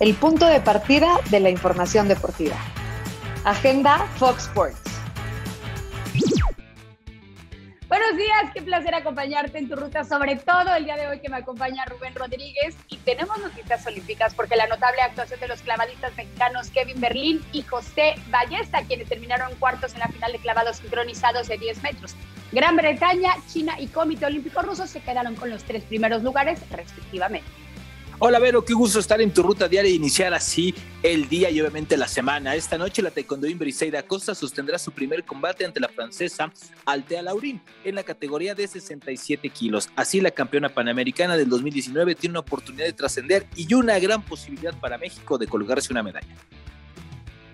el punto de partida de la información deportiva. Agenda Fox Sports. Buenos días, qué placer acompañarte en tu ruta, sobre todo el día de hoy que me acompaña Rubén Rodríguez y tenemos noticias olímpicas porque la notable actuación de los clavadistas mexicanos Kevin Berlín y José Ballesta, quienes terminaron cuartos en la final de clavados sincronizados de 10 metros. Gran Bretaña, China y Comité Olímpico Ruso se quedaron con los tres primeros lugares respectivamente. Hola Vero, qué gusto estar en tu ruta diaria e iniciar así el día y obviamente la semana. Esta noche la taekwondoín Briseida Costa sostendrá su primer combate ante la francesa Altea Laurín en la categoría de 67 kilos. Así la campeona panamericana del 2019 tiene una oportunidad de trascender y una gran posibilidad para México de colgarse una medalla.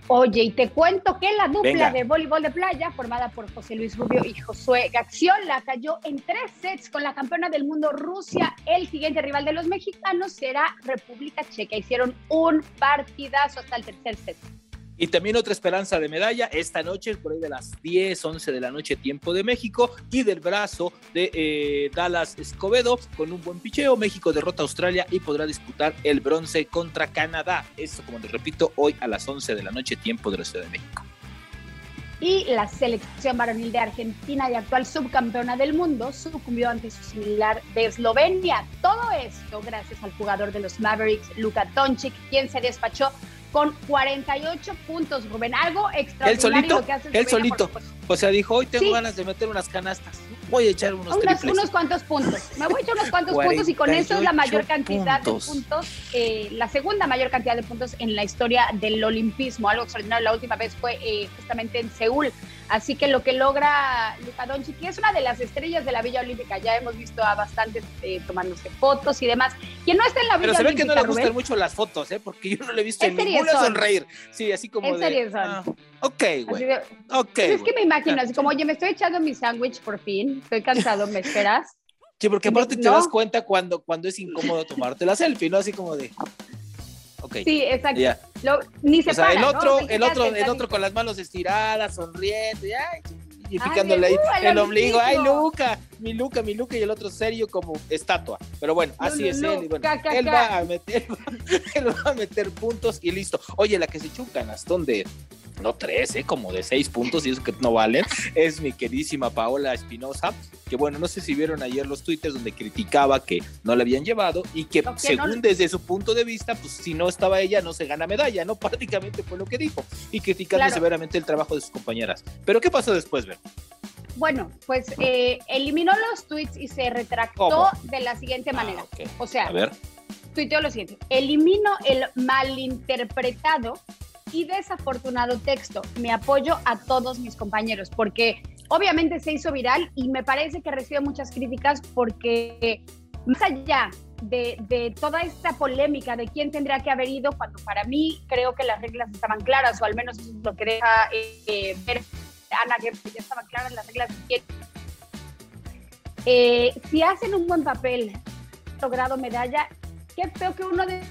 Oye, y te cuento que la dupla de voleibol de playa, formada por José Luis Rubio y Josué Gaxiola, cayó en tres sets con la campeona del mundo Rusia. El siguiente rival de los mexicanos será República Checa. Hicieron un partidazo hasta el tercer set. Y también otra esperanza de medalla esta noche, por ahí de las 10, 11 de la noche, tiempo de México, y del brazo de eh, Dallas Escobedo, con un buen picheo. México derrota a Australia y podrá disputar el bronce contra Canadá. Esto, como les repito, hoy a las 11 de la noche, tiempo de la Ciudad de México. Y la selección varonil de Argentina y actual subcampeona del mundo sucumbió ante su similar de Eslovenia. Todo esto gracias al jugador de los Mavericks, Luka Doncic, quien se despachó con 48 puntos, Rubén. Algo extraordinario solito, lo que hace él solito. O sea, dijo, hoy tengo ganas de meter unas canastas. Voy a echar unos Unas, Unos cuantos puntos. Me voy a echar unos cuantos puntos y con eso es la mayor cantidad de puntos, eh, la segunda mayor cantidad de puntos en la historia del olimpismo. Algo extraordinario. La última vez fue eh, justamente en Seúl. Así que lo que logra Luka Doncic, que es una de las estrellas de la Villa Olímpica, ya hemos visto a bastantes eh, tomándose fotos y demás. Quien no está en la Villa Pero se ve que no le gustan mucho las fotos, ¿eh? Porque yo no le he visto en ninguna sonreír. Sí, así como en de... Serio son. Ah, ok, güey. Ok. Pues es que me imagino, así como, oye, me estoy echando mi sándwich por fin, estoy cansado, ¿me esperas? Sí, porque aparte te das cuenta cuando, cuando es incómodo tomarte la selfie, ¿no? Así como de... Okay. Sí, exacto. Lo, ni se o sea, para, el otro, ¿no? el otro, el otro con las manos estiradas, sonriendo, y, ay, y picándole ahí el, ombligo. Ay, Luca, mi Luca, mi Luca, y el otro serio como estatua. Pero bueno, así es él. Y bueno, él, va a meter, él va a meter puntos y listo. Oye, la que se echó un canastón de no tres, ¿eh? como de seis puntos y eso que no valen, es mi queridísima Paola Espinosa, que bueno, no sé si vieron ayer los twitters donde criticaba que no la habían llevado y que okay, según no. desde su punto de vista, pues si no estaba ella no se gana medalla, ¿no? Prácticamente fue lo que dijo y criticando claro. severamente el trabajo de sus compañeras. Pero ¿qué pasó después, Ben? Bueno, pues eh, eliminó los tweets y se retractó ¿Cómo? de la siguiente manera. Ah, okay. O sea, a ver. tuiteó lo siguiente, elimino el malinterpretado y desafortunado texto. Me apoyo a todos mis compañeros porque obviamente se hizo viral y me parece que recibe muchas críticas porque más allá de, de, toda esta polémica de quién tendría que haber ido, cuando para mí creo que las reglas estaban claras, o al menos eso es lo que deja eh, ver Ana, que ya estaban claras las reglas. Eh, si hacen un buen papel, logrado medalla, qué feo que uno de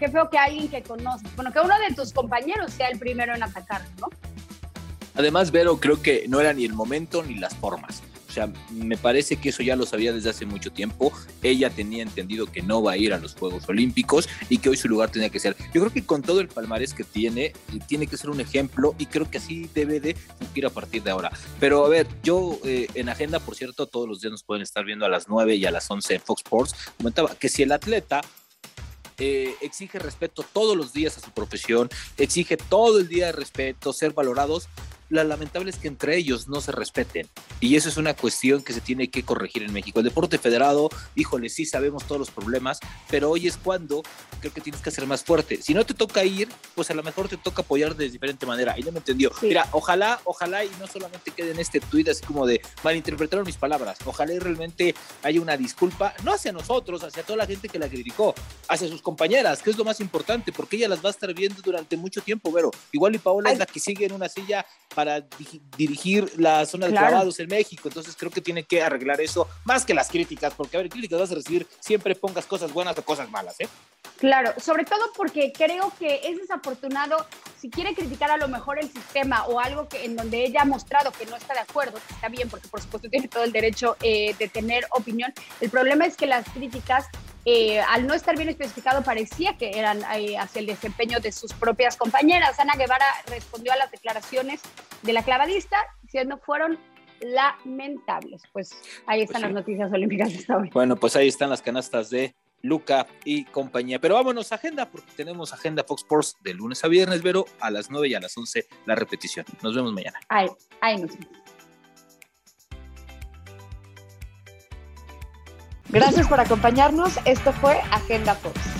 qué feo que alguien que conoces, bueno, que uno de tus compañeros sea el primero en atacar, ¿no? Además, Vero, creo que no era ni el momento ni las formas. O sea, me parece que eso ya lo sabía desde hace mucho tiempo. Ella tenía entendido que no va a ir a los Juegos Olímpicos y que hoy su lugar tenía que ser. Yo creo que con todo el palmarés que tiene, tiene que ser un ejemplo y creo que así debe de ir a partir de ahora. Pero a ver, yo eh, en agenda, por cierto, todos los días nos pueden estar viendo a las 9 y a las 11 en Fox Sports. Comentaba que si el atleta eh, exige respeto todos los días a su profesión, exige todo el día respeto, ser valorados. La lamentable es que entre ellos no se respeten. Y eso es una cuestión que se tiene que corregir en México. El deporte federado, híjole, sí sabemos todos los problemas, pero hoy es cuando creo que tienes que ser más fuerte. Si no te toca ir, pues a lo mejor te toca apoyar de diferente manera. Y no me entendió. Sí. Mira, ojalá, ojalá y no solamente quede en este tuit así como de malinterpretaron mis palabras. Ojalá y realmente haya una disculpa, no hacia nosotros, hacia toda la gente que la criticó, hacia sus compañeras, que es lo más importante, porque ella las va a estar viendo durante mucho tiempo, pero igual y Paola Ay. es la que sigue en una silla para dirigir la zona de claro. clavados en México. Entonces creo que tiene que arreglar eso más que las críticas, porque a ver, críticas vas a recibir siempre pongas cosas buenas o cosas malas, ¿eh? Claro, sobre todo porque creo que es desafortunado si quiere criticar a lo mejor el sistema o algo que en donde ella ha mostrado que no está de acuerdo, que está bien, porque por supuesto tiene todo el derecho eh, de tener opinión. El problema es que las críticas eh, al no estar bien especificado, parecía que eran eh, hacia el desempeño de sus propias compañeras. Ana Guevara respondió a las declaraciones de la clavadista diciendo fueron lamentables. Pues ahí están pues las noticias olímpicas de esta hoy. Bueno, pues ahí están las canastas de Luca y compañía. Pero vámonos a agenda, porque tenemos agenda Fox Sports de lunes a viernes, pero a las 9 y a las 11 la repetición. Nos vemos mañana. Ahí, ahí nos vemos. Gracias por acompañarnos. Esto fue Agenda Fox.